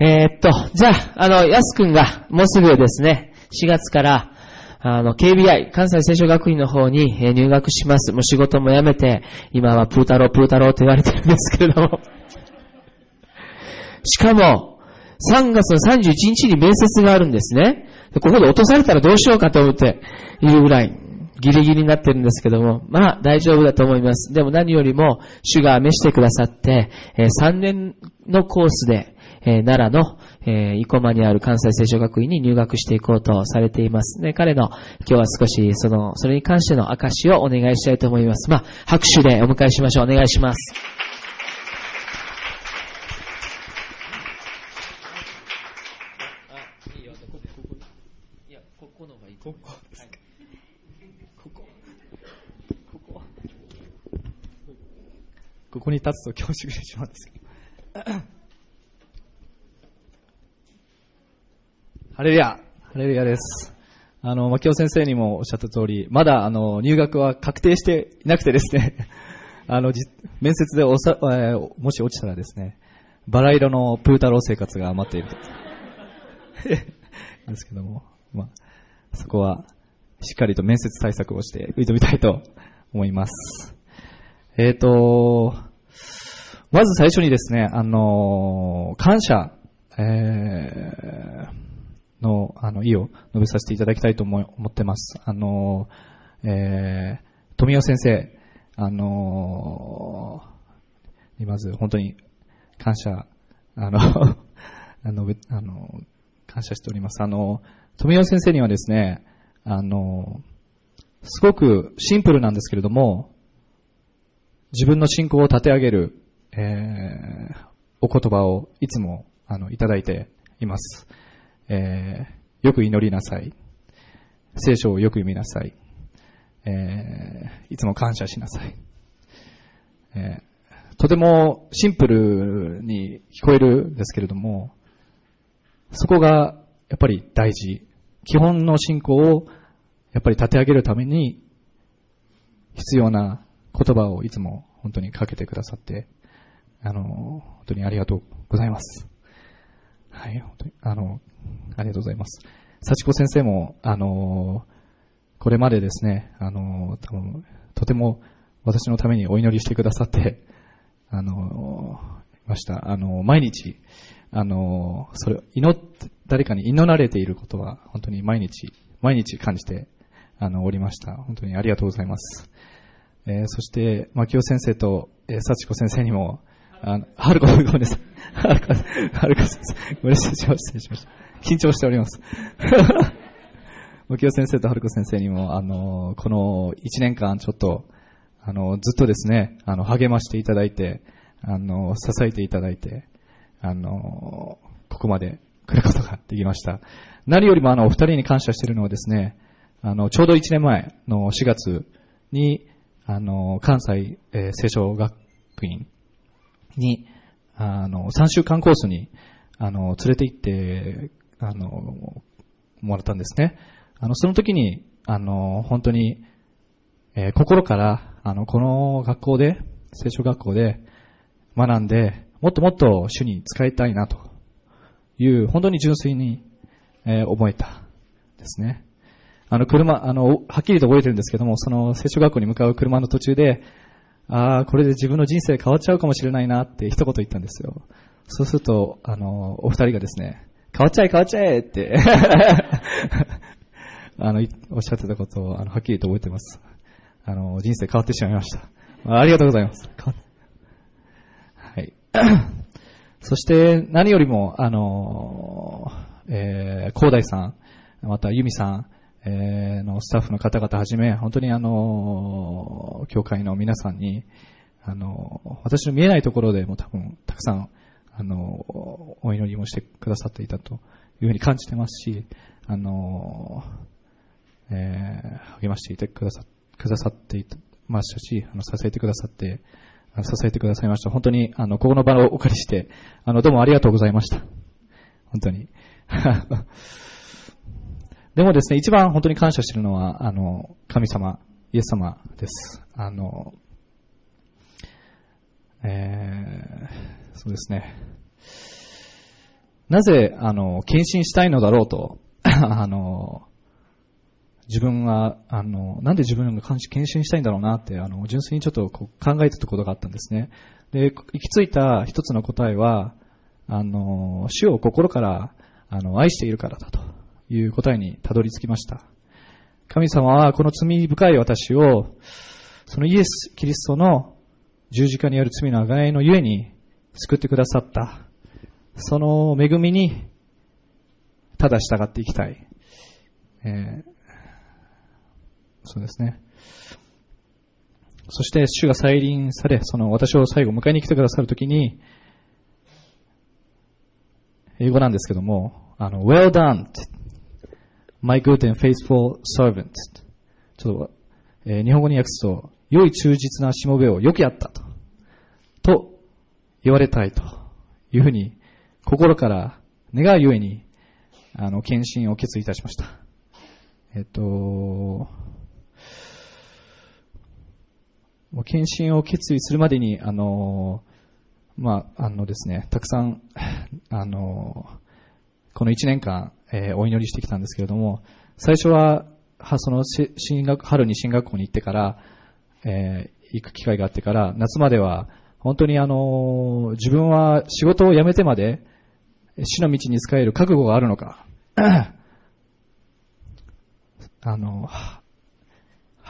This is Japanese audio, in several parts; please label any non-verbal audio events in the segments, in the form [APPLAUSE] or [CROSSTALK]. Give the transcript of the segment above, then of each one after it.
えーっと、じゃあ、あの、やすくんが、もうすぐですね、4月から、あの、KBI、関西聖書学院の方に入学します。もう仕事も辞めて、今はプータロー、プータローと言われてるんですけれども。しかも、3月の31日に面接があるんですね。ここで落とされたらどうしようかと思っているぐらい、ギリギリになってるんですけども、まあ大丈夫だと思います。でも何よりも、主が召してくださって、え3年のコースで、えー奈良の、えー生駒にある関西聖書学院に入学していこうとされています。ね、彼の今日は少しその、それに関しての証をお願いしたいと思います。まあ、拍手でお迎えしましょう。お願いします。いいよ、ここ、ここ、いや、ここの方がいい。ここですか。ここ。ここ。ここに立つと恐縮してしまうんですけど。ハレルヤ。ハレルヤです。あの、牧尾先生にもおっしゃった通り、まだ、あの、入学は確定していなくてですね、[LAUGHS] あの、じ面接でおさ、えーもし落ちたらですね、バラ色のプータロー生活が待っていると。[LAUGHS] ですけども、まあ、そこは、しっかりと面接対策をして挑みたいと思います。えっ、と、まず最初にですね、あの、感謝、えーの、あの、意を述べさせていただきたいと思思ってます。あの、えー、富尾先生、あの、にまず本当に感謝、あの、[LAUGHS] あの、あの、感謝しております。あの、富尾先生にはですね、あの、すごくシンプルなんですけれども、自分の信仰を立て上げる、えー、お言葉をいつも、あの、いただいています。えー、よく祈りなさい。聖書をよく読みなさい。えー、いつも感謝しなさい。えー、とてもシンプルに聞こえるんですけれども、そこがやっぱり大事。基本の信仰をやっぱり立て上げるために必要な言葉をいつも本当にかけてくださって、あの、本当にありがとうございます。はい、本当に、あの、ありがとうございます。幸子先生も、あの、これまでですね、あの、多分、とても私のためにお祈りしてくださって、あの、いました。あの、毎日、あの、それ、祈って、誰かに祈られていることは、本当に毎日、毎日感じて、あの、おりました。本当にありがとうございます。えそして、牧尾先生と、えー、幸子先生にも、あの、はるこ、ごめんなさい。はるこ、はるこ先生、ごめんなさい、失礼しました。緊張しております。[LAUGHS] 牧尾先生とはるこ先生にも、あの、この1年間ちょっと、あの、ずっとですね、あの、励ましていただいて、あの、支えていただいて、あの、ここまで来ることができました。何よりもあの、お二人に感謝しているのはですね、あの、ちょうど1年前の4月に、あの、関西、えー聖書学院に、あの、3週間コースに、あの、連れて行って、あの、もらったんですね。あの、その時に、あの、本当に、えー心から、あの、この学校で、聖書学校で学んで、もっともっと主に使いたいなという、本当に純粋に、えー思えたですね。あの、車、あの、はっきりと覚えてるんですけども、その聖書学校に向かう車の途中で、ああ、これで自分の人生変わっちゃうかもしれないなって一言言ったんですよ。そうすると、あの、お二人がですね、変わっちゃえ変わっちゃえって、[LAUGHS] あの、おっしゃってたことを、あの、はっきりと覚えてます。あの、人生変わってしまいました。ありがとうございます。はい。[COUGHS] そして、何よりも、あの、えー、広大さん、また、由美さん、えーのスタッフの方々はじめ、本当にあの、教会の皆さんに、あの、私の見えないところでも多分、たくさん、あの、お祈りもしてくださっていたというふうに感じてますし、あの、えー励ましていてくださ、くださっていましたし、あの、支えてくださって、支えてくださいました。本当に、あの、ここの場をお借りして、あの、どうもありがとうございました。本当に。でもですね、一番本当に感謝しているのは、あの、神様、イエス様です。あの、えー、そうですね。なぜ、あの、献身したいのだろうと、[LAUGHS] あの、自分は、あの、なんで自分が献身したいんだろうなって、あの、純粋にちょっとこう考えてたことがあったんですね。で、行き着いた一つの答えは、あの、主を心から、あの、愛しているからだという答えにたどり着きました。神様はこの罪深い私を、そのイエス・キリストの十字架による罪の贖いのゆえに救ってくださった。その恵みに、ただ従っていきたい。えー、そうですね。そして主が再臨され、その私を最後迎えに来てくださるときに、英語なんですけども、あの、well done, my good and faithful servant. ちょっと、えー、日本語に訳すと、良い忠実なしもべをよくやったと、と言われたいというふうに、心から願うゆえに、あの、献身を決意いたしました。えっと、もう献身を決意するまでに、あの、まあ、あのですね、たくさん、あの、この1年間、えー、お祈りしてきたんですけれども、最初は、はその進学、春に進学校に行ってから、えー、行く機会があってから、夏までは、本当にあの、自分は仕事を辞めてまで、死の道に使える覚悟があるのか、[COUGHS] あの、は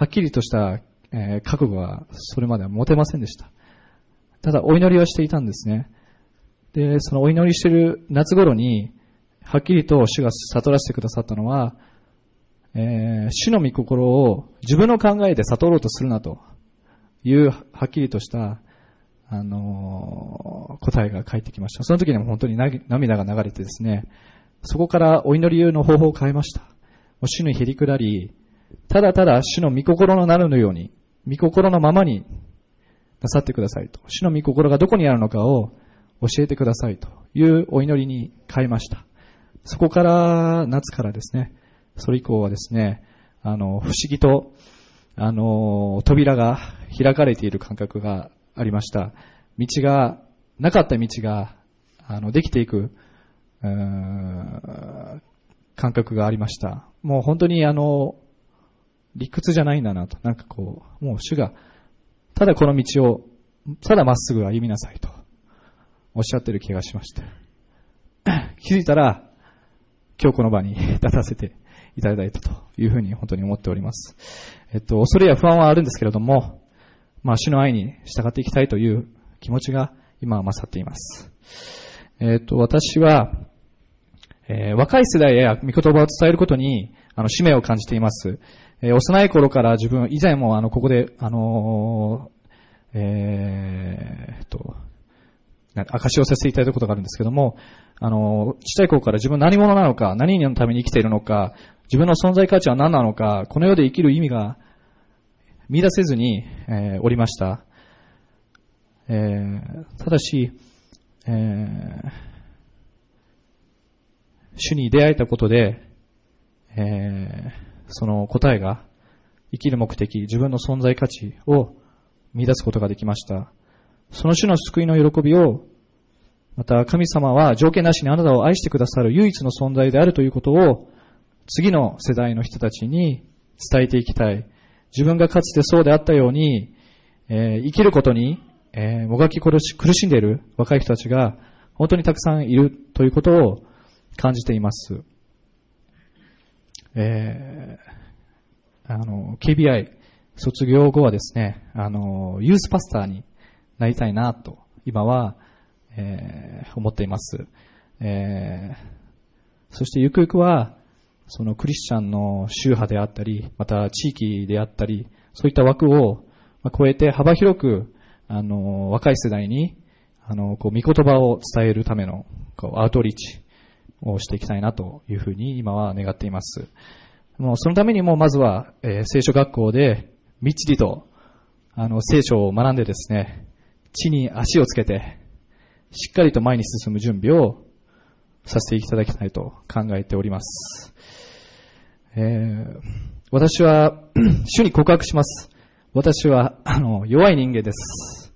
っきりとしたえー、覚悟はそれまでは持てませんでした。ただ、お祈りはしていたんですね。で、そのお祈りしている夏頃に、はっきりと主が悟らせてくださったのは、えー、主の御心を自分の考えで悟ろうとするなという、はっきりとした、あのー、答えが返ってきました。その時にも本当に涙が流れてですね、そこからお祈りの方法を変えました。もう主にへりくらり、ただただ主の御心のなるのように、御心のままになさってくださいと。主の御心がどこにあるのかを教えてくださいというお祈りに変えました。そこから夏からですね、それ以降はですね、あの、不思議と、あの、扉が開かれている感覚がありました。道が、なかった道が、あの、できていく、感覚がありました。もう本当にあの、理屈じゃないんだなと。なんかこう、もう主が、ただこの道を、ただまっすぐ歩みなさいと、おっしゃってる気がしました。[CLEARS THROAT] 気づいたら、今日この場に [LAUGHS] 立たせていただいたというふうに本当に思っております。えっと、恐れや不安はあるんですけれども、まあ、主の愛に従っていきたいという気持ちが今は勝っています。えっと、私は、えー、若い世代へ御言葉を伝えることに、あの、使命を感じています。えー、幼い頃から自分、以前もあの、ここで、あのー、えー、と、証をさせていただいたことがあるんですけども、あの、ちっちゃい頃から自分何者なのか、何のために生きているのか、自分の存在価値は何なのか、この世で生きる意味が見出せずに、えー、おりました。えー、ただし、えー、主に出会えたことで、え、その答えが生きる目的、自分の存在価値を見出すことができました。その種の救いの喜びを、また神様は条件なしにあなたを愛してくださる唯一の存在であるということを、次の世代の人たちに伝えていきたい。自分がかつてそうであったように、えー、生きることに、えー、もがき苦し苦しんでいる若い人たちが本当にたくさんいるということを感じています。えー、あの、KBI 卒業後はですね、あの、ユースパスターになりたいなと、今は、えー、思っています。えー、そしてゆくゆくは、そのクリスチャンの宗派であったり、また地域であったり、そういった枠を超えて幅広く、あの、若い世代に、あの、こう、見言葉を伝えるための、こう、アウトリーチ、をしていきたいなというふうに今は願っています。もうそのためにもまずは、えー、聖書学校でみっちりとあの聖書を学んでですね、地に足をつけて、しっかりと前に進む準備をさせていただきたいと考えております。えー、私は、[CLEARS THROAT] 主に告白します。私は、あの、弱い人間です。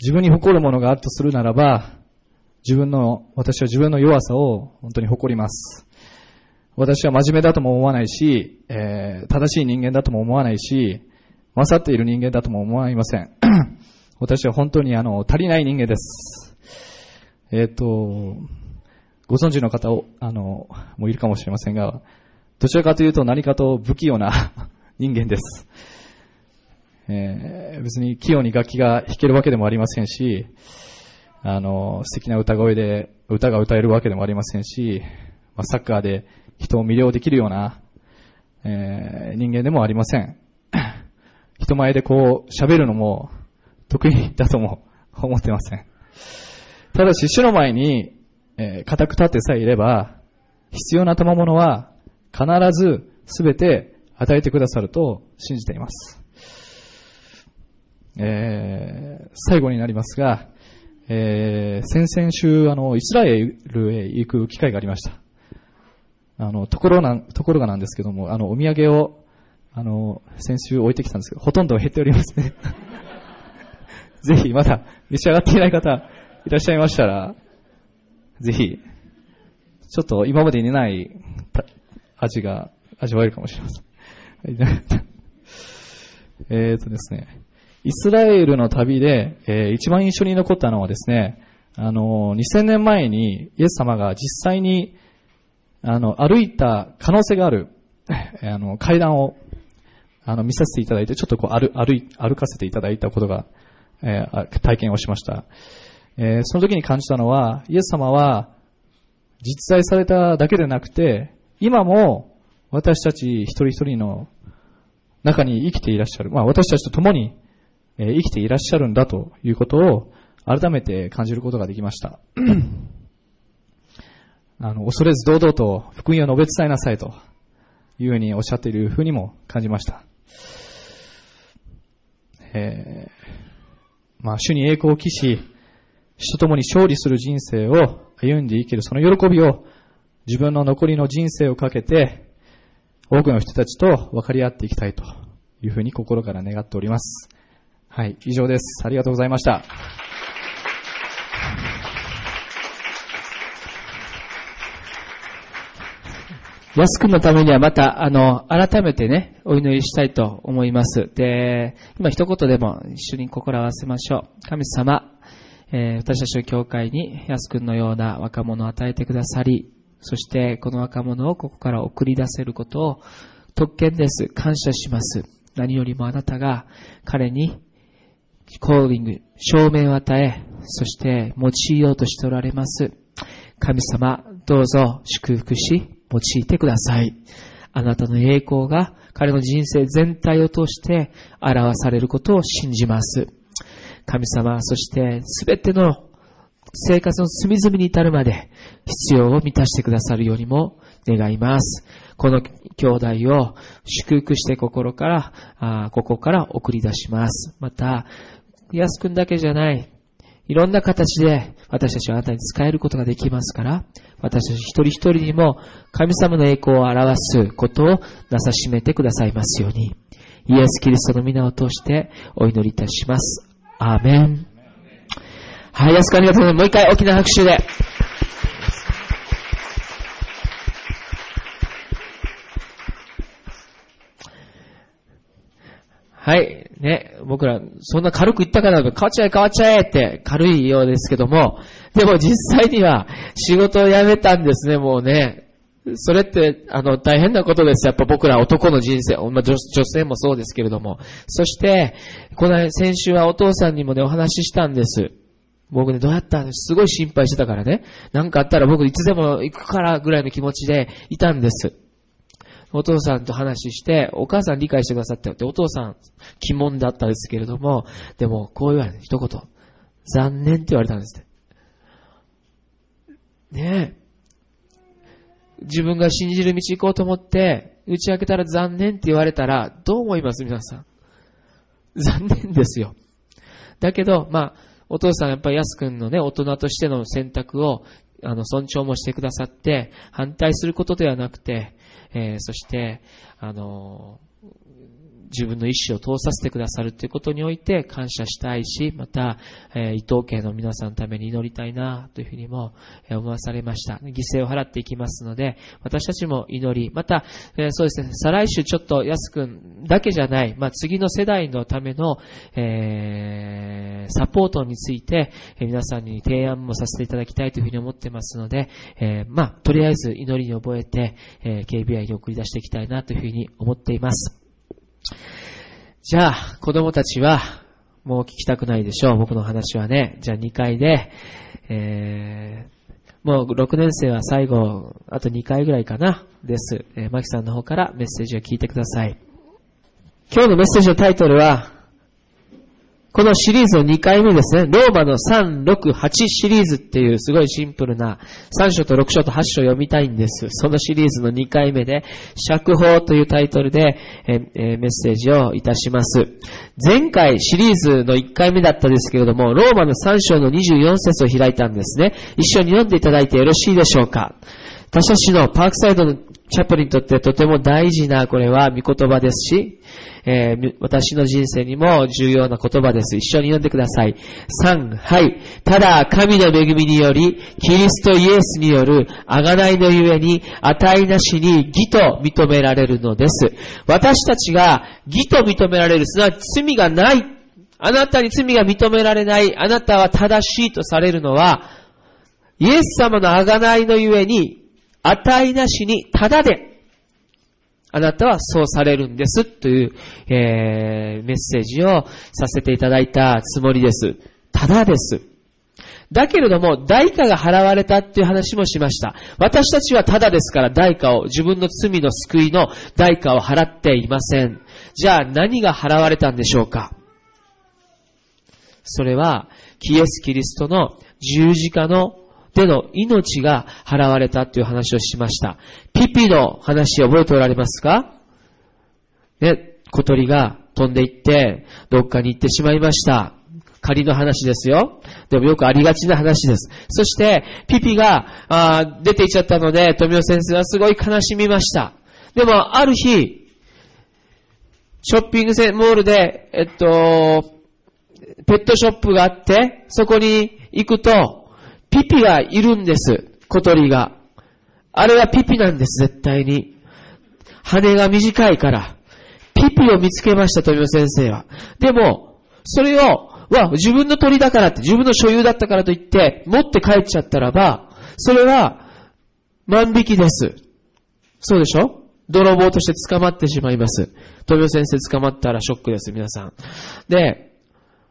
自分に誇るものがあるとするならば、自分の、私は自分の弱さを本当に誇ります。私は真面目だとも思わないし、えー、正しい人間だとも思わないし、勝っている人間だとも思いません。私は本当にあの、足りない人間です。えっ、ー、と、ご存知の方を、あの、もういるかもしれませんが、どちらかというと何かと不器用な人間です。えー、別に器用に楽器が弾けるわけでもありませんし、あの、素敵な歌声で歌が歌えるわけでもありませんし、まあ、サッカーで人を魅了できるような、えー、人間でもありません。人前でこう喋るのも得意だとも [LAUGHS] 思ってません。ただし、主の前に、えー、固く立ってさえいれば、必要な賜物は必ず全て与えてくださると信じています。えー、最後になりますが、えー、先々週、あの、イスラエルへ行く機会がありました。あの、ところな、ところがなんですけども、あの、お土産を、あの、先週置いてきたんですけど、ほとんど減っておりますね。[LAUGHS] ぜひ、まだ召し上がっていない方、いらっしゃいましたら、ぜひ、ちょっと今までにない味が味わえるかもしれません。[LAUGHS] えっとですね、イスラエルの旅で、えー、一番印象に残ったのはですね、あの、2000年前にイエス様が実際に、あの、歩いた可能性がある、あの、階段を、あの、見させていただいて、ちょっとこう、歩、歩、歩かせていただいたことが、えー、体験をしました。えー、その時に感じたのは、イエス様は、実在されただけでなくて、今も私たち一人一人の中に生きていらっしゃる。まあ私たちと共に生きていらっしゃるんだということを改めて感じることができました。[CLEARS THROAT] あの、恐れず堂々と福音を述べ伝えなさいというふうにおっしゃっているふうにも感じました。えー、まあ主に栄光を期し、主と共に勝利する人生を歩んで生きるその喜びを自分の残りの人生をかけて多くの人たちと分かり合っていきたいというふうに心から願っております。はい、以上です。ありがとうございました。安くんのためにはまた、あの、改めてね、お祈りしたいと思います。で、今一言でも一緒に心を合わせましょう。神様、えー、私たちの教会に安くんのような若者を与えてくださり、そしてこの若者をここから送り出せることを特権です。感謝します。何よりもあなたが彼にコーリング、証明を与え、そして用いようとしておられます。神様、どうぞ祝福し、用いてください。あなたの栄光が彼の人生全体を通して表されることを信じます。神様、そしてすべての生活の隅々に至るまで必要を満たしてくださるようにも願います。この兄弟を祝福して心から、あここから送り出します。また、安くんだけじゃない、いろんな形で私たちはあなたに使えることができますから、私たち一人一人にも神様の栄光を表すことをなさしめてくださいますように、イエス・キリストの皆を通してお祈りいたします。アーメン。はい、安くありがとうございます。もう一回大きな拍手で。はい。ね、僕ら、そんな軽く言ったから、変わっちゃえ変わっちゃえって軽いようですけども、でも実際には仕事を辞めたんですね、もうね。それって、あの、大変なことです。やっぱ僕ら男の人生、まあ、女女性もそうですけれども。そして、この先週はお父さんにもね、お話ししたんです。僕ね、どうやったんですごい心配してたからね。なんかあったら僕いつでも行くからぐらいの気持ちでいたんです。お父さんと話して、お母さん理解してくださったよって、お父さん、鬼門だったんですけれども、でも、こう言われて、一言、残念って言われたんですって。ねえ。自分が信じる道行こうと思って、打ち明けたら残念って言われたら、どう思います皆さん？残念ですよ。だけど、まあ、お父さんやっぱり安くんのね、大人としての選択を、あの、尊重もしてくださって、反対することではなくて、えー、そして、あの自分の意志を通させてくださるということにおいて感謝したいし、また、えー、伊藤家の皆さんのために祈りたいなというふうにも思わされました。犠牲を払っていきますので、私たちも祈り、また、えー、そうですね、再来週ちょっと安くんだけじゃない、まあ、次の世代のための、えー、サポートについて、えー、皆さんに提案もさせていただきたいというふうに思ってますので、えー、まあ、とりあえず祈りに覚えて、えー、KBI に送り出していきたいなというふうに思っています。じゃあ、子供たちは、もう聞きたくないでしょう。僕の話はね。じゃあ2回で、えー、もう6年生は最後、あと2回ぐらいかな、です。えー、マキさんの方からメッセージを聞いてください。今日のメッセージのタイトルは、このシリーズの2回目ですね。ローマの3、6、8シリーズっていうすごいシンプルな3章と6章と8章読みたいんです。そのシリーズの2回目で、釈放というタイトルで、ええメッセージをいたします。前回シリーズの1回目だったですけれども、ローマの3章の24節を開いたんですね。一緒に読んでいただいてよろしいでしょうか。私たちのパークサイドのチャップリにとってとても大事な、これは御言葉ですし、えー、私の人生にも重要な言葉です。一緒に読んでください。3、はい。ただ、神の恵みにより、キリストイエスによる贖いのゆえに、値なしに義と認められるのです。私たちが義と認められる、すなわち罪がない。あなたに罪が認められない。あなたは正しいとされるのは、イエス様の贖いのゆえに、値なしに、ただで、あなたはそうされるんです、という、えー、メッセージをさせていただいたつもりです。ただです。だけれども、代価が払われたっていう話もしました。私たちはただですから代価を、自分の罪の救いの代価を払っていません。じゃあ何が払われたんでしょうか？それは、キエス・キリストの十字架のでの命が払われたという話をしました。ピピの話覚えておられますか？ね、小鳥が飛んでいって、どっかに行ってしまいました。仮の話ですよ。でもよくありがちな話です。そして、ピピがあ出ていっちゃったので、富尾先生はすごい悲しみました。でも、ある日、ショッピングセモールで、えっと、ペットショップがあって、そこに行くと、ピピがいるんです。小鳥が。あれはピピなんです、絶対に。羽が短いから。ピピを見つけました、富尾先生は。でも、それを、わ、自分の鳥だからって、自分の所有だったからといって、持って帰っちゃったらば、それは、万引きです。そうでしょ？泥棒として捕まってしまいます。富尾先生捕まったらショックです、皆さん。で、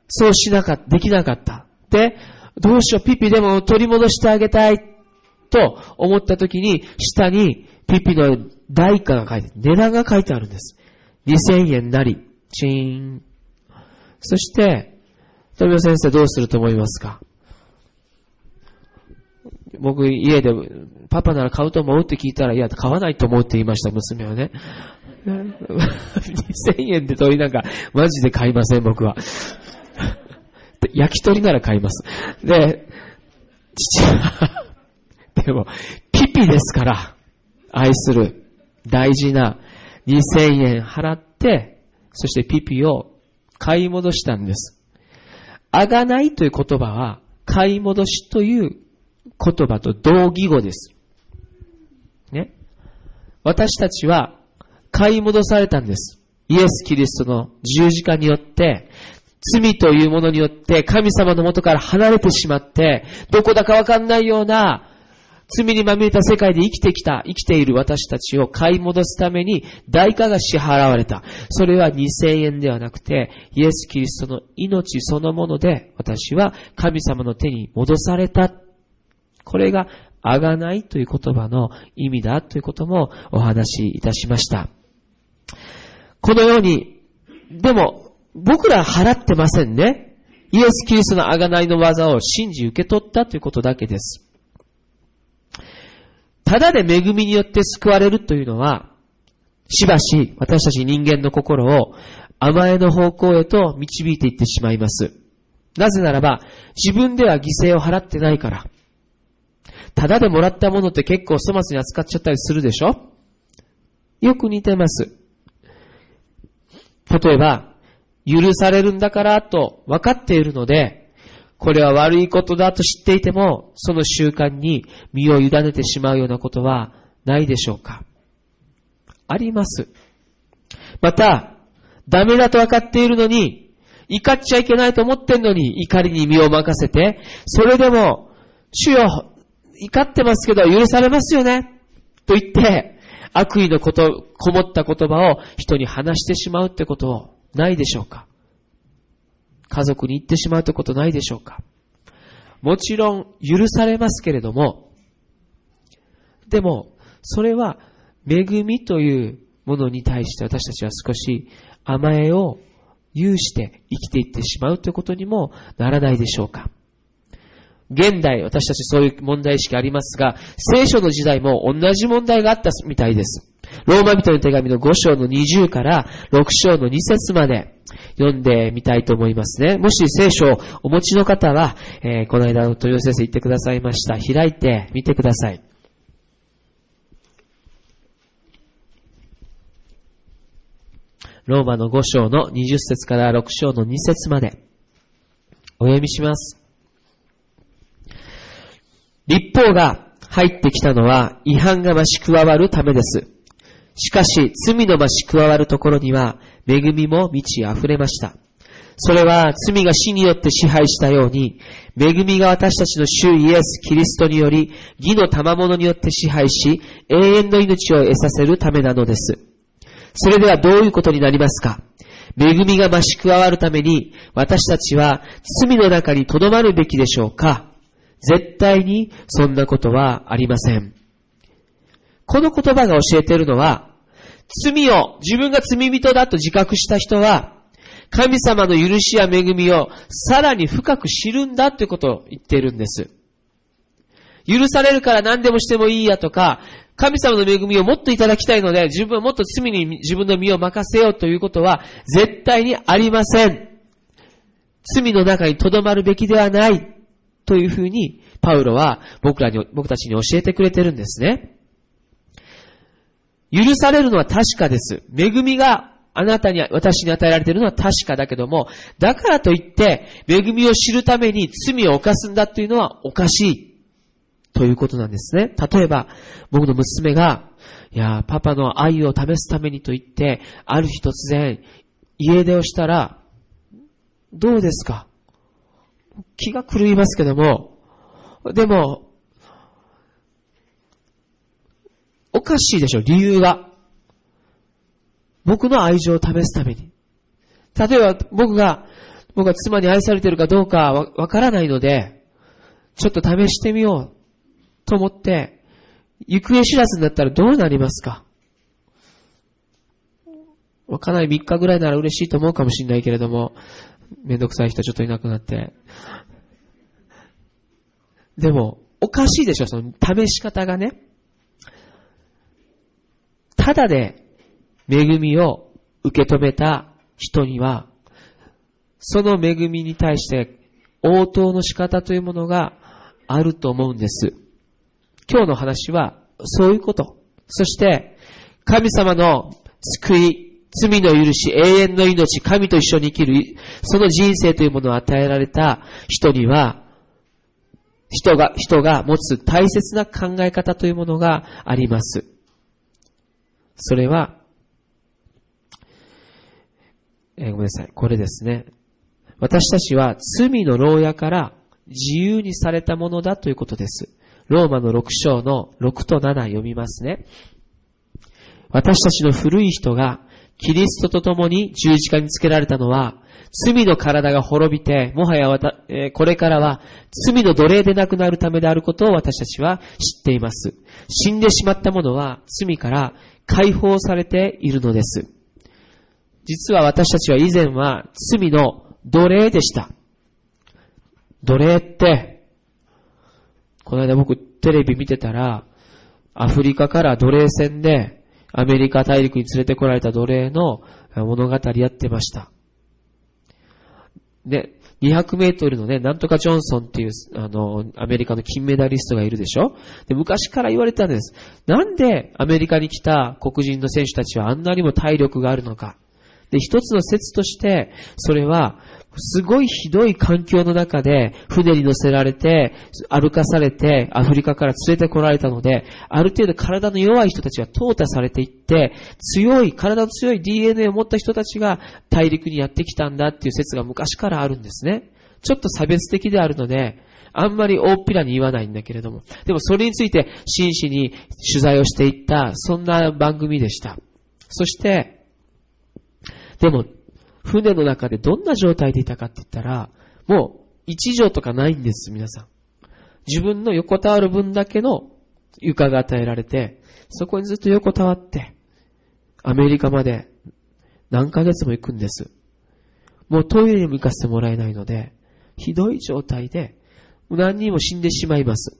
そうしなかった、できなかった。で、どうしよう、ピピでも取り戻してあげたいと思った時に、下にピピの代価が書いて、値段が書いてあるんです。2000円なり、チーン。そして、富尾先生どうすると思いますか？僕、家で、パパなら買うと思うって聞いたら、いや、買わないと思うって言いました、娘はね。[LAUGHS] 2000円で鳥なんか、マジで買いません、僕は。焼き鳥なら買います。で、父はでも、ピピですから、愛する、大事な2000円払って、そしてピピを買い戻したんです。あがないという言葉は、買い戻しという言葉と同義語です。ね。私たちは買い戻されたんです。イエス・キリストの十字架によって、罪というものによって神様の元から離れてしまって、どこだかわかんないような罪にまみれた世界で生きてきた、生きている私たちを買い戻すために代価が支払われた。それは2000円ではなくて、イエス・キリストの命そのもので私は神様の手に戻された。これが、あがないという言葉の意味だということもお話しいたしました。このように、でも僕ら払ってませんね。イエス・キリストの贖いの技を信じ受け取ったということだけです。ただで恵みによって救われるというのは、しばし私たち人間の心を甘えの方向へと導いていってしまいます。なぜならば、自分では犠牲を払ってないから。ただでもらったものって結構粗末に扱っちゃったりするでしょ？よく似てます。例えば、許されるんだからと分かっているので、これは悪いことだと知っていても、その習慣に身を委ねてしまうようなことはないでしょうかあります。また、ダメだと分かっているのに、怒っちゃいけないと思ってんのに、怒りに身を任せて、それでも、主よ、怒ってますけど許されますよねと言って、悪意のこと、こもった言葉を人に話してしまうってことをないでしょうか？家族に言ってしまうってことないでしょうか？もちろん許されますけれども、でも、それは恵みというものに対して私たちは少し甘えを有して生きていってしまうということにもならないでしょうか？現代、私たちそういう問題意識ありますが、聖書の時代も同じ問題があったみたいです。ローマ人の手紙の5章の20から6章の2節まで読んでみたいと思いますね。もし聖書をお持ちの方は、えー、この間の豊先生言ってくださいました。開いてみてください。ローマの5章の20節から6章の2節までお読みします。立法が入ってきたのは違反が増し加わるためです。しかし、罪の増し加わるところには、恵みも満ち溢れました。それは罪が死によって支配したように、恵みが私たちの主イエス・キリストにより、義の賜物によって支配し、永遠の命を得させるためなのです。それではどういうことになりますか？恵みが増し加わるために、私たちは罪の中に留まるべきでしょうか？絶対にそんなことはありません。この言葉が教えているのは、罪を自分が罪人だと自覚した人は、神様の許しや恵みをさらに深く知るんだということを言っているんです。許されるから何でもしてもいいやとか、神様の恵みをもっといただきたいので、自分はもっと罪に自分の身を任せようということは絶対にありません。罪の中に留まるべきではない。というふうに、パウロは僕らに、僕たちに教えてくれてるんですね。許されるのは確かです。恵みがあなたに、私に与えられているのは確かだけども、だからといって、恵みを知るために罪を犯すんだというのはおかしい。ということなんですね。例えば、僕の娘が、いや、パパの愛を試すためにと言って、ある日突然、家出をしたら、どうですか？気が狂いますけども、でも、おかしいでしょ、理由が。僕の愛情を試すために。例えば、僕が、僕が妻に愛されてるかどうかわわからないので、ちょっと試してみようと思って、行方知らずになったらどうなりますか？かなり3日ぐらいなら嬉しいと思うかもしれないけれども、めんどくさい人ちょっといなくなって。でも、おかしいでしょ、その試し方がね。ただで恵みを受け止めた人には、その恵みに対して応答の仕方というものがあると思うんです。今日の話はそういうこと。そして、神様の救い、罪の許し、永遠の命、神と一緒に生きる、その人生というものを与えられた人には、人が、人が持つ大切な考え方というものがあります。それは、えー、ごめんなさい。これですね。私たちは罪の牢屋から自由にされたものだということです。ローマの6章の6と7読みますね。私たちの古い人がキリストと共に十字架につけられたのは、罪の体が滅びて、もはやわた、えー、これからは罪の奴隷でなくなるためであることを私たちは知っています。死んでしまった者は罪から解放されているのです。実は私たちは以前は罪の奴隷でした。奴隷って、この間僕テレビ見てたら、アフリカから奴隷船でアメリカ大陸に連れてこられた奴隷の物語やってました。で、200メートルのね、なんとかジョンソンっていう、あの、アメリカの金メダリストがいるでしょ？で、昔から言われたんです。なんでアメリカに来た黒人の選手たちはあんなにも体力があるのか？で、一つの説として、それは、すごいひどい環境の中で船に乗せられて、歩かされて、アフリカから連れてこられたので、ある程度体の弱い人たちが淘汰されていって、強い、体の強い DNA を持った人たちが大陸にやってきたんだっていう説が昔からあるんですね。ちょっと差別的であるので、あんまり大っぴらに言わないんだけれども。でもそれについて真摯に取材をしていった、そんな番組でした。そして、でも船の中でどんな状態でいたかって言ったら、もう一畳とかないんです、皆さん。自分の横たわる分だけの床が与えられて、そこにずっと横たわって、アメリカまで何ヶ月も行くんです。もうトイレにも行かせてもらえないので、ひどい状態で、何人も死んでしまいます。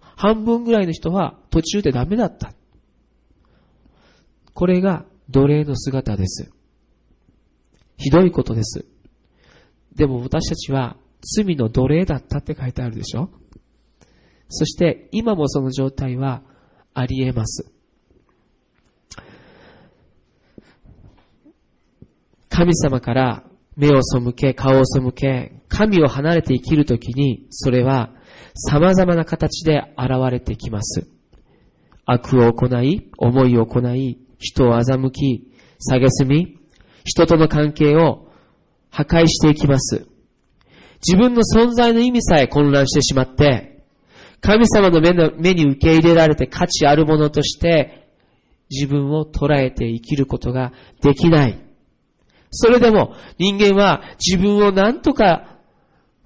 半分ぐらいの人は途中でダメだった。これが奴隷の姿です。ひどいことです。でも私たちは罪の奴隷だったって書いてあるでしょ？そして今もその状態はあり得ます。神様から目を背け、顔を背け、神を離れて生きるときに、それは様々な形で現れてきます。悪を行い、思いを行い、人を欺き、蔑み、人との関係を破壊していきます。自分の存在の意味さえ混乱してしまって、神様の目の目に受け入れられて価値あるものとして自分を捉えて生きることができない。それでも人間は自分を何とか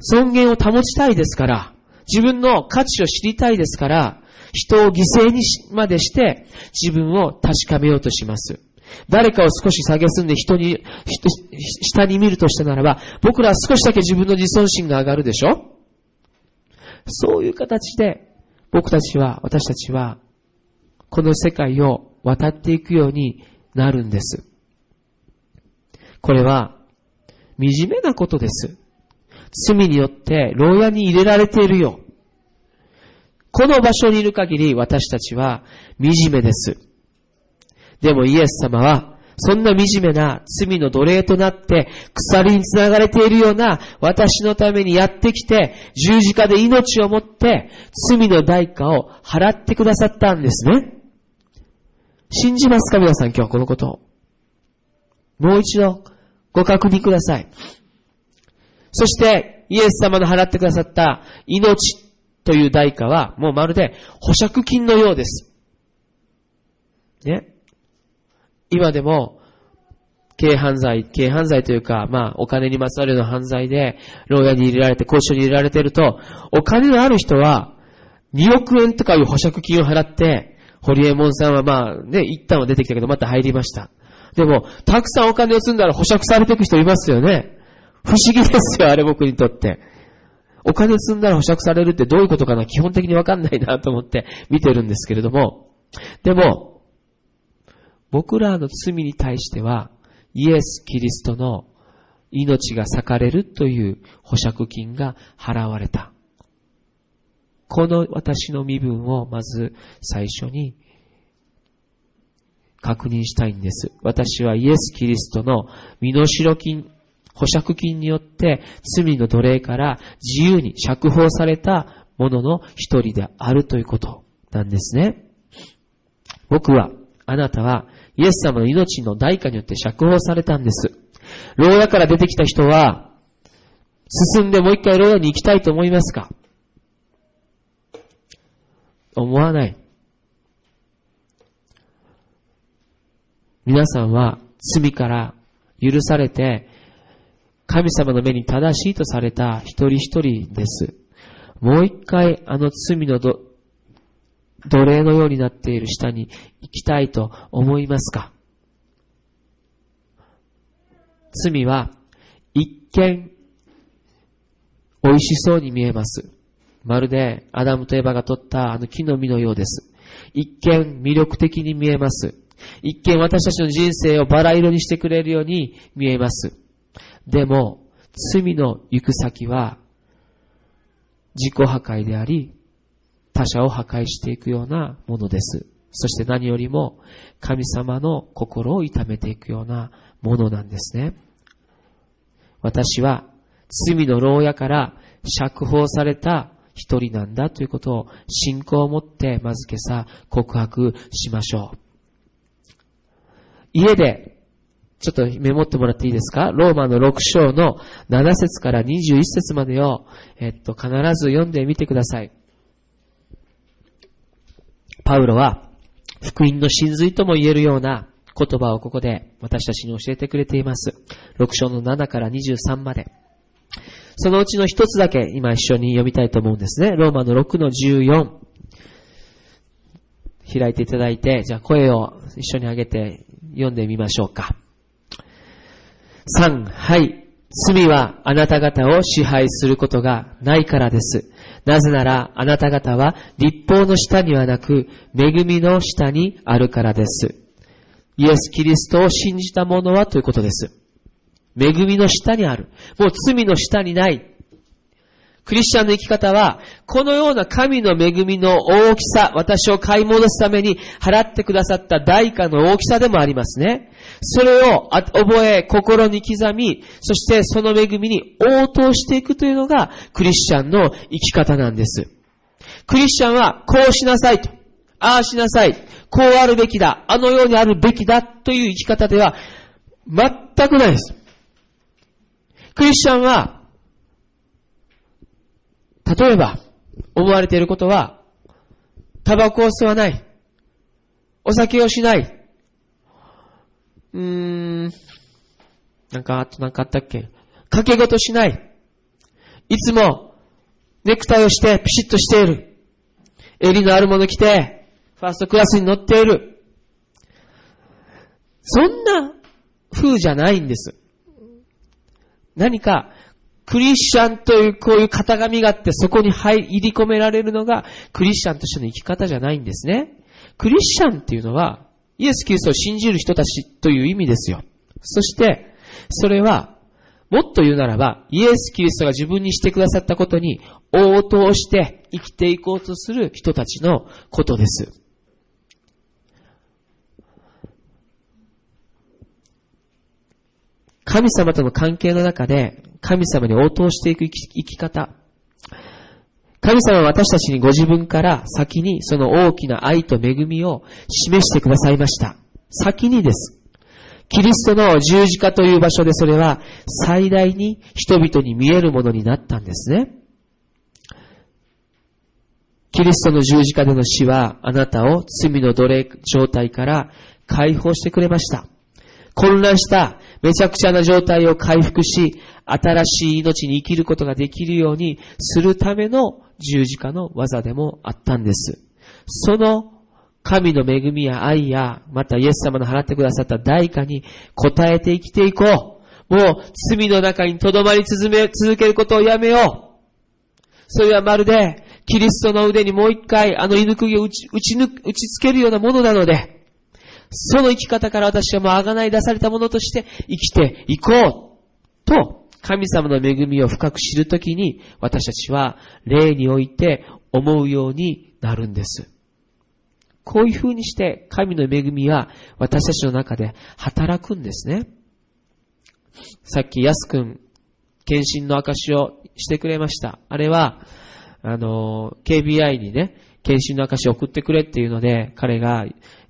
尊厳を保ちたいですから、自分の価値を知りたいですから、人を犠牲にまでして自分を確かめようとします。誰かを少し下げすんで人に、下に見るとしたならば、僕らは少しだけ自分の自尊心が上がるでしょ？そういう形で、僕たちは、私たちは、この世界を渡っていくようになるんです。これは、惨めなことです。罪によって牢屋に入れられているよ。この場所にいる限り私たちは惨めです。でもイエス様は、そんな惨めな罪の奴隷となって鎖につながれているような私のためにやってきて十字架で命をもって罪の代価を払ってくださったんですね。信じますか皆さん今日はこのことを。もう一度ご確認ください。そしてイエス様の払ってくださった命という代価はもうまるで保釈金のようです。ね。今でも、軽犯罪、軽犯罪というか、まあ、お金にまつわるような犯罪で、牢屋に入れられて、交渉に入れられてると、お金のある人は、2億円とかいう保釈金を払って、ホリエモンさんはまあ、ね、一旦は出てきたけど、また入りました。でも、たくさんお金を積んだら保釈されていく人いますよね。不思議ですよ、あれ僕にとって。お金積んだら保釈されるってどういうことかな基本的にわかんないなと思って見てるんですけれども。でも、僕らの罪に対しては、イエス・キリストの命が裂かれるという保釈金が払われた。この私の身分をまず最初に確認したいんです。私はイエス・キリストの身代金、保釈金によって罪の奴隷から自由に釈放されたものの一人であるということなんですね。僕は、あなたはイエス様の命の代価によって釈放されたんです。牢屋から出てきた人は、進んでもう一回牢屋に行きたいと思いますか？思わない。皆さんは罪から許されて、神様の目に正しいとされた一人一人です。もう一回あの罪のど奴隷のようになっている下に行きたいと思いますか？罪は一見美味しそうに見えます。まるでアダムとエバが取ったあの木の実のようです。一見魅力的に見えます。一見私たちの人生をバラ色にしてくれるように見えます。でも、罪の行く先は自己破壊であり、他者を破壊していくようなものです。そして何よりも神様の心を痛めていくようなものなんですね。私は罪の牢屋から釈放された一人なんだということを信仰を持ってまず今朝告白しましょう。家でちょっとメモってもらっていいですか？ローマの6章の7節から21節までを、えっと、必ず読んでみてください。パウロは、福音の真髄とも言えるような言葉をここで私たちに教えてくれています。6章の7から23まで。そのうちの一つだけ今一緒に読みたいと思うんですね。ローマの6の14。開いていただいて、じゃあ声を一緒に上げて読んでみましょうか。3、はい。罪はあなた方を支配することがないからです。なぜならあなた方は立法の下にはなく恵みの下にあるからです。イエス・キリストを信じた者はということです。恵みの下にある。もう罪の下にない。クリスチャンの生き方は、このような神の恵みの大きさ、私を買い戻すために払ってくださった代価の大きさでもありますね。それを覚え、心に刻み、そしてその恵みに応答していくというのがクリスチャンの生き方なんです。クリスチャンはこうしなさいと、ああしなさい、こうあるべきだ、あのようにあるべきだという生き方では全くないです。クリスチャンは例えば、思われていることは、タバコを吸わない。お酒をしない。うーん。なんか、あとなんかあったっけ？掛け事しない。いつも、ネクタイをしてピシッとしている。襟のあるもの着て、ファーストクラスに乗っている。そんな風じゃないんです。何かクリスチャンというこういう型紙があってそこに入り込められるのがクリスチャンとしての生き方じゃないんですね。クリスチャンっていうのはイエス・キリストを信じる人たちという意味ですよ。そして、それは、もっと言うならば、イエス・キリストが自分にしてくださったことに応答して生きていこうとする人たちのことです。神様との関係の中で、神様に応答していく生き方。神様は私たちにご自分から先にその大きな愛と恵みを示してくださいました。先にです。キリストの十字架という場所でそれは最大に人々に見えるものになったんですね。キリストの十字架での死はあなたを罪の奴隷状態から解放してくれました。混乱しためちゃくちゃな状態を回復し、新しい命に生きることができるようにするための十字架の技でもあったんです。その神の恵みや愛や、またイエス様の払ってくださった代価に応えて生きていこう。もう罪の中に留まり続けることをやめよう。それはまるで、キリストの腕にもう一回あの犬釘を打ち、打ち打ちつけるようなものなので、その生き方から私はもうあがない出されたものとして生きていこうと、神様の恵みを深く知るときに、私たちは霊において思うようになるんです。こういう風にして神の恵みは私たちの中で働くんですね。さっき安くん、献身の証をしてくれました。あれは、あの、KBI にね、献身の証を送ってくれっていうので、彼が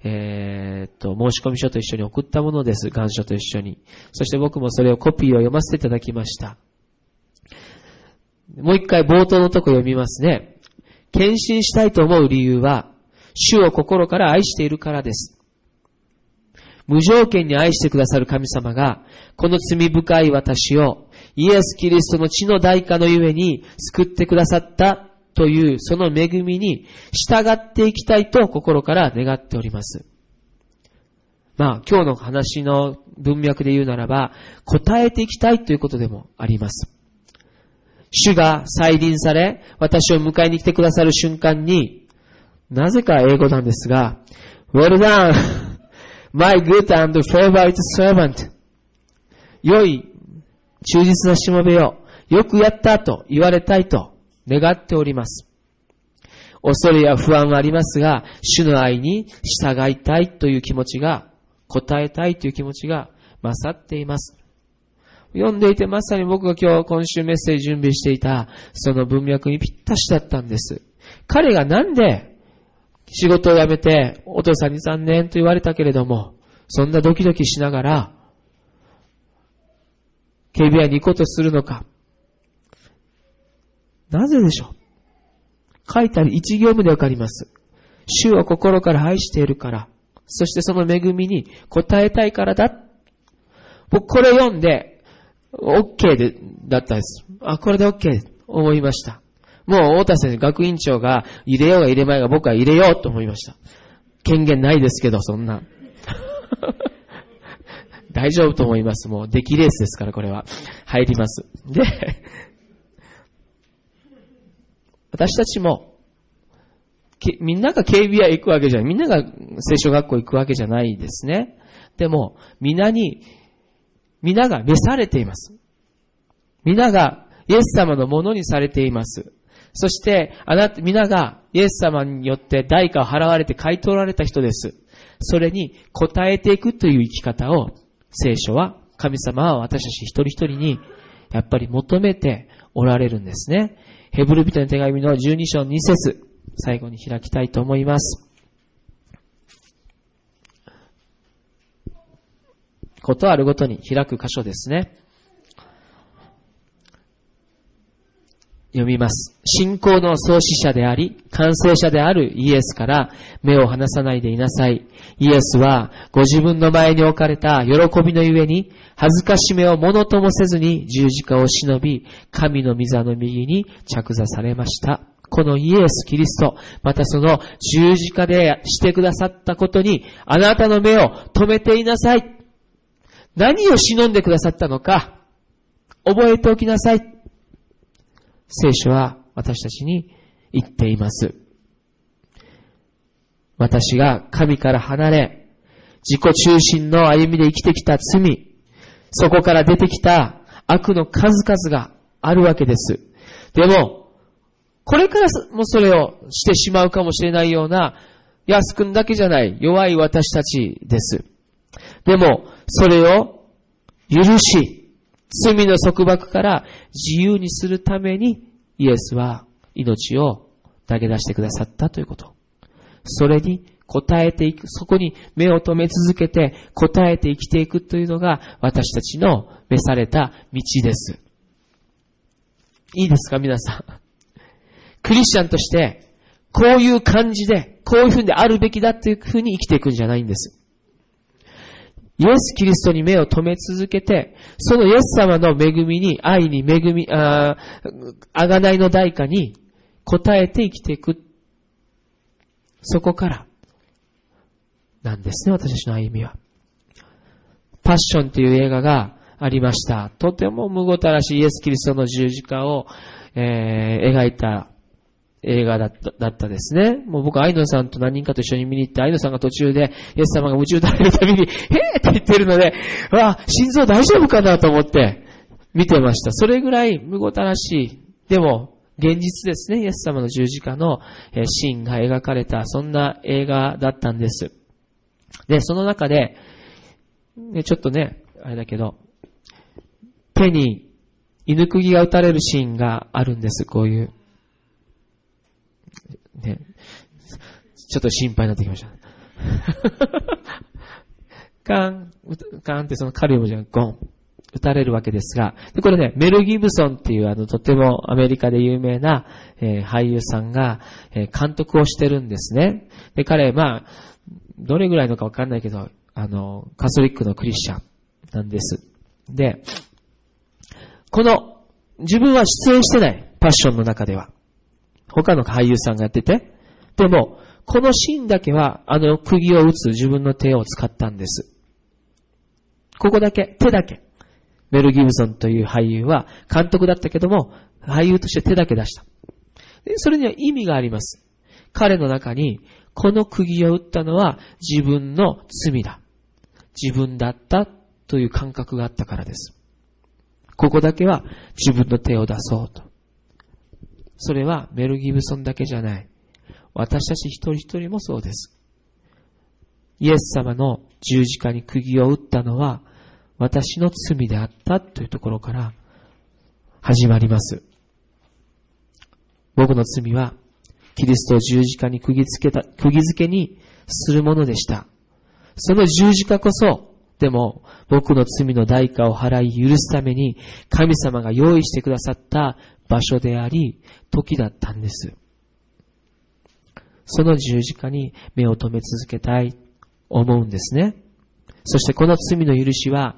えー、っと、申し込み書と一緒に送ったものです。願書と一緒に。そして僕もそれをコピーを読ませていただきました。もう一回冒頭のとこ読みますね。献身したいと思う理由は、主を心から愛しているからです。無条件に愛してくださる神様が、この罪深い私をイエス・キリストの血の代価のゆえに救ってくださったというその恵みに従っていきたいと心から願っております。まあ今日の話の文脈で言うならば答えていきたいということでもあります。主が再臨され私を迎えに来てくださる瞬間になぜか英語なんですが Well done, my good and favorite servant 良い忠実なしもべよよくやったと言われたいと願っております。恐れや不安はありますが、主の愛に従いたいという気持ちが、答えたいという気持ちが勝っています。読んでいてまさに僕が今日今週メッセージ準備していたその文脈にぴったしだったんです。彼がなんで仕事を辞めてお父さんに残念と言われたけれども、そんなドキドキしながら、警備屋に行こうとするのか。なぜでしょう？書いてある一行目でわかります。主を心から愛しているから、そしてその恵みに応えたいからだ。僕これ読んで、OK で、だったんです。あ、これで OK 思いました。もう大田先生、学院長が入れようが入れまいが僕は入れようと思いました。権限ないですけど、そんな。[LAUGHS] 大丈夫と思います。もう、出来レースですから、これは。入ります。で、私たちも、みんなが警備屋行くわけじゃない。みんなが聖書学校行くわけじゃないですね。でも、皆に、皆が召されています。皆がイエス様のものにされています。そして、あなた、皆がイエス様によって代価を払われて買い取られた人です。それに応えていくという生き方を聖書は、神様は私たち一人一人にやっぱり求めておられるんですね。ヘブル人の手紙の12章2節最後に開きたいと思います。ことあるごとに開く箇所ですね。読みます。信仰の創始者であり、完成者であるイエスから目を離さないでいなさい。イエスはご自分の前に置かれた喜びのゆえに、恥ずかしめをものともせずに十字架を忍び、神の御座の右に着座されました。このイエス・キリスト、またその十字架でしてくださったことに、あなたの目を止めていなさい。何を忍んでくださったのか、覚えておきなさい。聖書は私たちに言っています。私が神から離れ、自己中心の歩みで生きてきた罪、そこから出てきた悪の数々があるわけです。でも、これからもそれをしてしまうかもしれないような、安くんだけじゃない弱い私たちです。でも、それを許し、罪の束縛から自由にするためにイエスは命を投げ出してくださったということ。それに応えていく、そこに目を留め続けて応えて生きていくというのが私たちの召された道です。いいですか皆さん。クリスチャンとしてこういう感じで、こういうふうにあるべきだというふうに生きていくんじゃないんです。イエス・キリストに目を留め続けて、そのイエス様の恵みに、愛に恵み、あがないの代価に応えて生きていく。そこから、なんですね、私たちの歩みは。パッションという映画がありました。とても無ごたらしいイエス・キリストの十字架を、えー、描いた映画だっただったですね。もう僕、アイノさんと何人かと一緒に見に行って、アイノさんが途中で、イエス様が宇宙垂れるたびに、[LAUGHS] へーって言ってるので、わ心臓大丈夫かなと思って見てました。それぐらい無ごたらしい。でも、現実ですね。イエス様の十字架のシーンが描かれた、そんな映画だったんです。で、その中で、ね、ちょっとね、あれだけど、手に犬釘が打たれるシーンがあるんです、こういう。ね、ちょっと心配になってきました。[LAUGHS] カン、カンってそのカルムじゃん、ゴン。打たれるわけですが、で、これね、メル・ギブソンっていうあの、とてもアメリカで有名な、えー、俳優さんが、えー、監督をしてるんですね。で、彼、まあ、どれぐらいのかわかんないけど、あの、カソリックのクリスチャンなんです。で、この、自分は出演してない、パッションの中では。他の俳優さんがやってて、でも、このシーンだけは、あの釘を打つ自分の手を使ったんです。ここだけ、手だけ。メル・ギブソンという俳優は監督だったけども、俳優として手だけ出した。でそれには意味があります。彼の中に、この釘を打ったのは自分の罪だ。自分だったという感覚があったからです。ここだけは自分の手を出そうと。それはメル・ギブソンだけじゃない。私たち一人一人もそうです。イエス様の十字架に釘を打ったのは、私の罪であったというところから始まります。僕の罪は、キリストを十字架に釘付けた、釘付けにするものでした。その十字架こそ、でも、僕の罪の代価を払い許すために、神様が用意してくださった場所であり、時だったんです。その十字架に目を留め続けたい、思うんですね。そしてこの罪の許しは、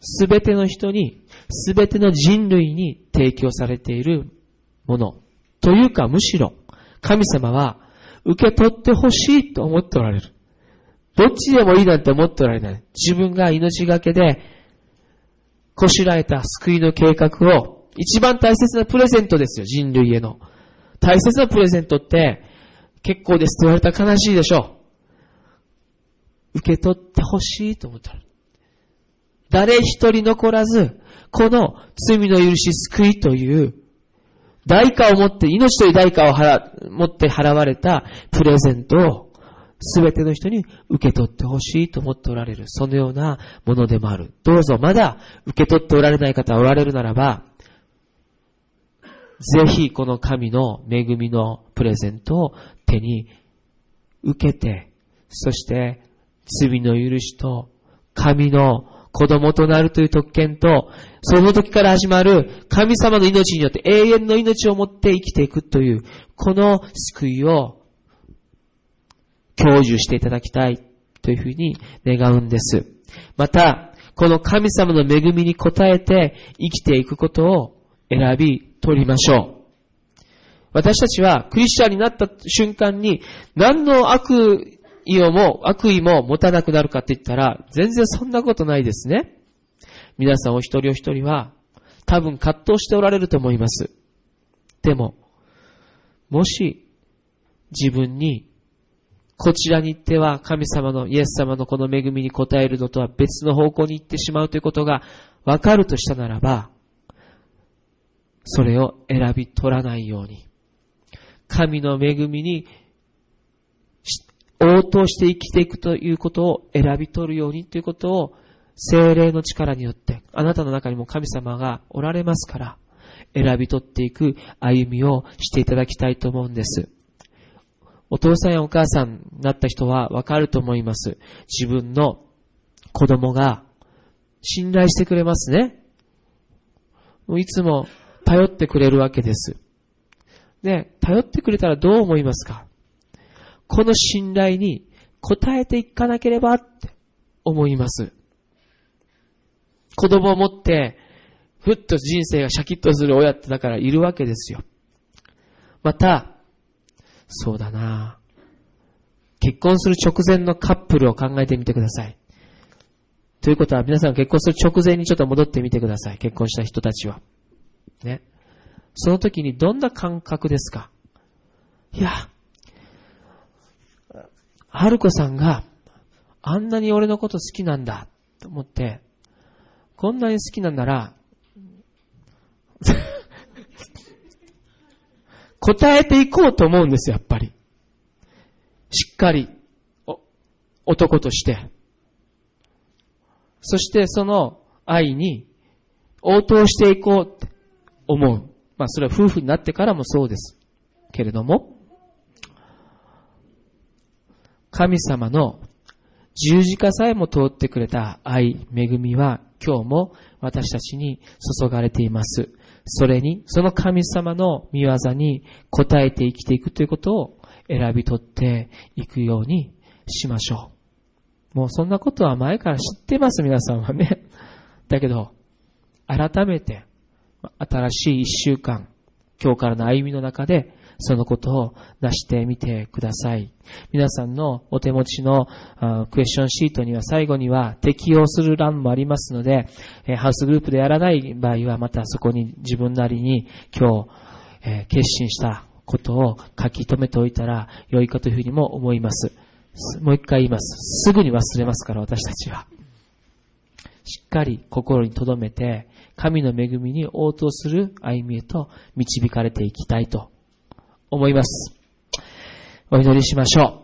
すべての人に、すべての人類に提供されているもの。というか、むしろ、神様は、受け取ってほしいと思っておられる。どっちでもいいなんて思っておられない。自分が命がけで、こしらえた救いの計画を、一番大切なプレゼントですよ、人類への。大切なプレゼントって、結構ですって言われたら悲しいでしょう。受け取ってほしいと思っておら。誰一人残らず、この罪の許し救いという代価を持って、命という代価を払、持って払われたプレゼントをすべての人に受け取ってほしいと思っておられる。そのようなものでもある。どうぞまだ受け取っておられない方おられるならば、ぜひこの神の恵みのプレゼントを手に受けて、そして罪の許しと神の子供となるという特権と、その時から始まる神様の命によって永遠の命を持って生きていくという、この救いを享受していただきたいというふうに願うんです。また、この神様の恵みに応えて生きていくことを選び取りましょう。私たちはクリスチャンになった瞬間に何の悪意をも、悪意も持たなくなるかって言ったら、全然そんなことないですね。皆さんお一人お一人は、多分葛藤しておられると思います。でも、もし、自分に、こちらに行っては神様の、イエス様のこの恵みに応えるのとは別の方向に行ってしまうということがわかるとしたならば、それを選び取らないように、神の恵みに応答して生きていくということを選び取るようにということを精霊の力によって、あなたの中にも神様がおられますから、選び取っていく歩みをしていただきたいと思うんです。お父さんやお母さんになった人はわかると思います。自分の子供が信頼してくれますね。いつも頼ってくれるわけです。で、頼ってくれたらどう思いますか？この信頼に応えていかなければって思います。子供を持って、ふっと人生がシャキッとする親ってだからいるわけですよ。また、そうだな結婚する直前のカップルを考えてみてください。ということは皆さん結婚する直前にちょっと戻ってみてください。結婚した人たちは。ね。その時にどんな感覚ですか？いや、春子さんがあんなに俺のこと好きなんだと思って、こんなに好きなんなら、[LAUGHS] 答えていこうと思うんですよ、やっぱり。しっかり、男として。そしてその愛に応答していこうって思う。まあそれは夫婦になってからもそうです。けれども、神様の十字架さえも通ってくれた愛、恵みは今日も私たちに注がれています。それに、その神様の見業に応えて生きていくということを選び取っていくようにしましょう。もうそんなことは前から知ってます、皆さんはね。だけど、改めて、新しい一週間、今日からの歩みの中で、そのことを出してみてください。皆さんのお手持ちのクエスチョンシートには最後には適用する欄もありますので、ハウスグループでやらない場合はまたそこに自分なりに今日、決心したことを書き留めておいたら良いかというふうにも思います。もう一回言います。すぐに忘れますから私たちは。しっかり心に留めて、神の恵みに応答する歩みへと導かれていきたいと思います。お祈りしましょう。